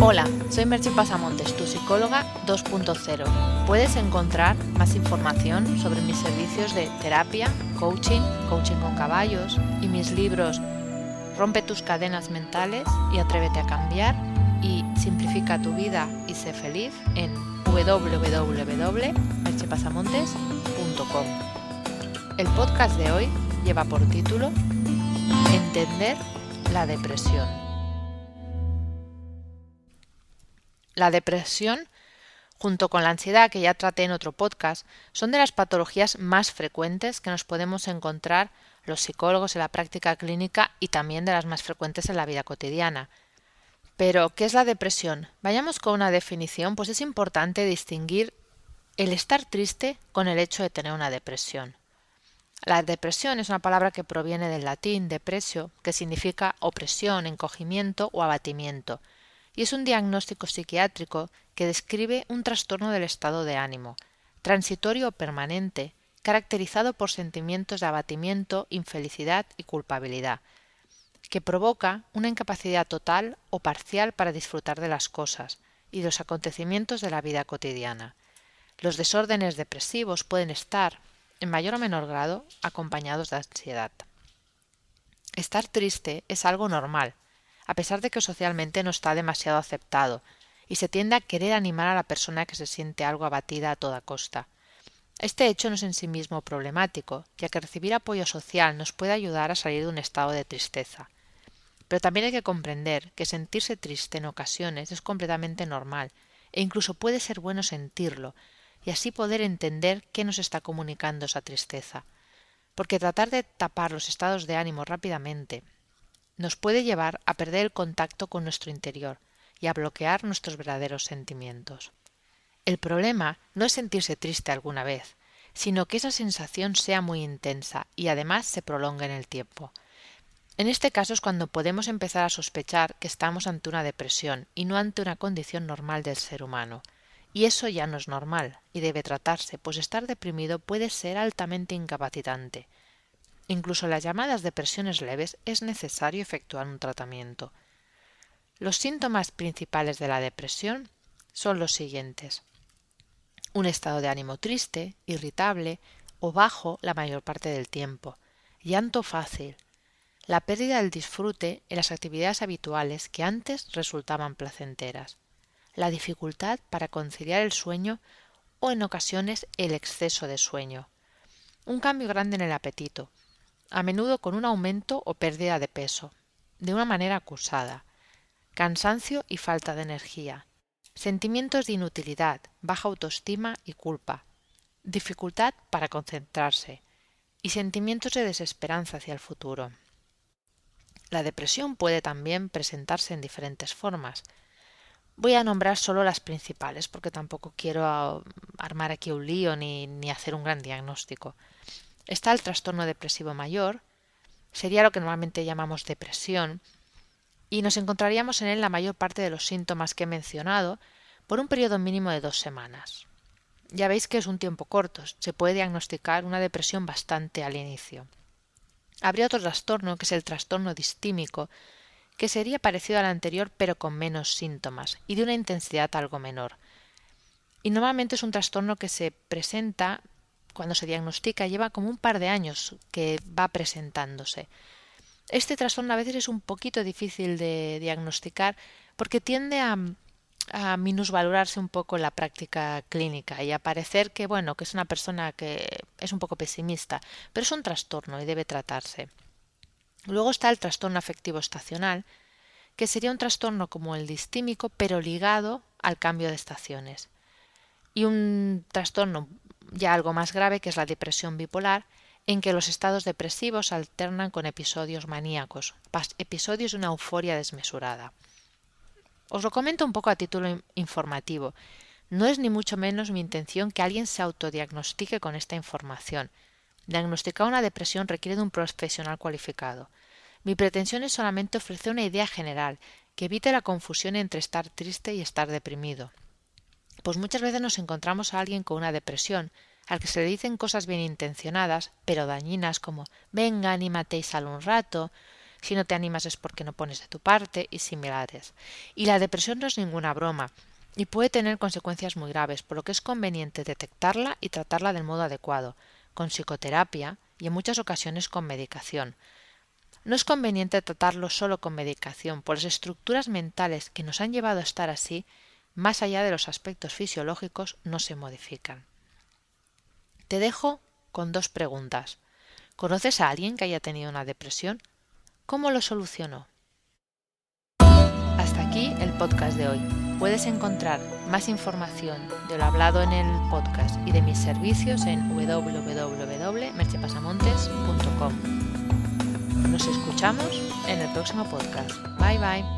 Hola, soy Merche Pasamontes, tu psicóloga 2.0. Puedes encontrar más información sobre mis servicios de terapia, coaching, coaching con caballos y mis libros Rompe tus cadenas mentales y atrévete a cambiar y simplifica tu vida y sé feliz en www.merchepasamontes.com. El podcast de hoy lleva por título Entender la depresión. La depresión, junto con la ansiedad que ya traté en otro podcast, son de las patologías más frecuentes que nos podemos encontrar los psicólogos en la práctica clínica y también de las más frecuentes en la vida cotidiana. Pero, ¿qué es la depresión? Vayamos con una definición, pues es importante distinguir el estar triste con el hecho de tener una depresión. La depresión es una palabra que proviene del latín depresio, que significa opresión, encogimiento o abatimiento, y es un diagnóstico psiquiátrico que describe un trastorno del estado de ánimo, transitorio o permanente, caracterizado por sentimientos de abatimiento, infelicidad y culpabilidad, que provoca una incapacidad total o parcial para disfrutar de las cosas y los acontecimientos de la vida cotidiana. Los desórdenes depresivos pueden estar, en mayor o menor grado, acompañados de ansiedad. Estar triste es algo normal, a pesar de que socialmente no está demasiado aceptado, y se tiende a querer animar a la persona que se siente algo abatida a toda costa. Este hecho no es en sí mismo problemático, ya que recibir apoyo social nos puede ayudar a salir de un estado de tristeza. Pero también hay que comprender que sentirse triste en ocasiones es completamente normal, e incluso puede ser bueno sentirlo, y así poder entender qué nos está comunicando esa tristeza. Porque tratar de tapar los estados de ánimo rápidamente nos puede llevar a perder el contacto con nuestro interior y a bloquear nuestros verdaderos sentimientos. El problema no es sentirse triste alguna vez, sino que esa sensación sea muy intensa y además se prolongue en el tiempo. En este caso es cuando podemos empezar a sospechar que estamos ante una depresión y no ante una condición normal del ser humano. Y eso ya no es normal y debe tratarse, pues estar deprimido puede ser altamente incapacitante, incluso las llamadas depresiones leves, es necesario efectuar un tratamiento. Los síntomas principales de la depresión son los siguientes. Un estado de ánimo triste, irritable o bajo la mayor parte del tiempo, llanto fácil, la pérdida del disfrute en las actividades habituales que antes resultaban placenteras, la dificultad para conciliar el sueño o en ocasiones el exceso de sueño, un cambio grande en el apetito, a menudo con un aumento o pérdida de peso, de una manera acusada, cansancio y falta de energía, sentimientos de inutilidad, baja autoestima y culpa, dificultad para concentrarse y sentimientos de desesperanza hacia el futuro. La depresión puede también presentarse en diferentes formas. Voy a nombrar solo las principales porque tampoco quiero armar aquí un lío ni, ni hacer un gran diagnóstico. Está el trastorno depresivo mayor, sería lo que normalmente llamamos depresión, y nos encontraríamos en él la mayor parte de los síntomas que he mencionado por un periodo mínimo de dos semanas. Ya veis que es un tiempo corto, se puede diagnosticar una depresión bastante al inicio. Habría otro trastorno, que es el trastorno distímico, que sería parecido al anterior pero con menos síntomas y de una intensidad algo menor. Y normalmente es un trastorno que se presenta cuando se diagnostica, lleva como un par de años que va presentándose. Este trastorno a veces es un poquito difícil de diagnosticar porque tiende a, a minusvalorarse un poco la práctica clínica y a parecer que bueno que es una persona que es un poco pesimista, pero es un trastorno y debe tratarse. Luego está el trastorno afectivo estacional, que sería un trastorno como el distímico, pero ligado al cambio de estaciones. Y un trastorno ya algo más grave que es la depresión bipolar, en que los estados depresivos alternan con episodios maníacos, episodios de una euforia desmesurada. Os lo comento un poco a título informativo. No es ni mucho menos mi intención que alguien se autodiagnostique con esta información. Diagnosticar una depresión requiere de un profesional cualificado. Mi pretensión es solamente ofrecer una idea general que evite la confusión entre estar triste y estar deprimido. Pues muchas veces nos encontramos a alguien con una depresión, al que se le dicen cosas bien intencionadas, pero dañinas como venga, anímate y sal un rato, Si no te animas es porque no pones de tu parte y similares. Y la depresión no es ninguna broma y puede tener consecuencias muy graves, por lo que es conveniente detectarla y tratarla del modo adecuado, con psicoterapia y en muchas ocasiones con medicación. No es conveniente tratarlo solo con medicación, por las estructuras mentales que nos han llevado a estar así, más allá de los aspectos fisiológicos, no se modifican. Te dejo con dos preguntas. ¿Conoces a alguien que haya tenido una depresión? ¿Cómo lo solucionó? Hasta aquí el podcast de hoy. Puedes encontrar más información de lo hablado en el podcast y de mis servicios en www.merchepasamontes.com. Nos escuchamos en el próximo podcast. Bye bye.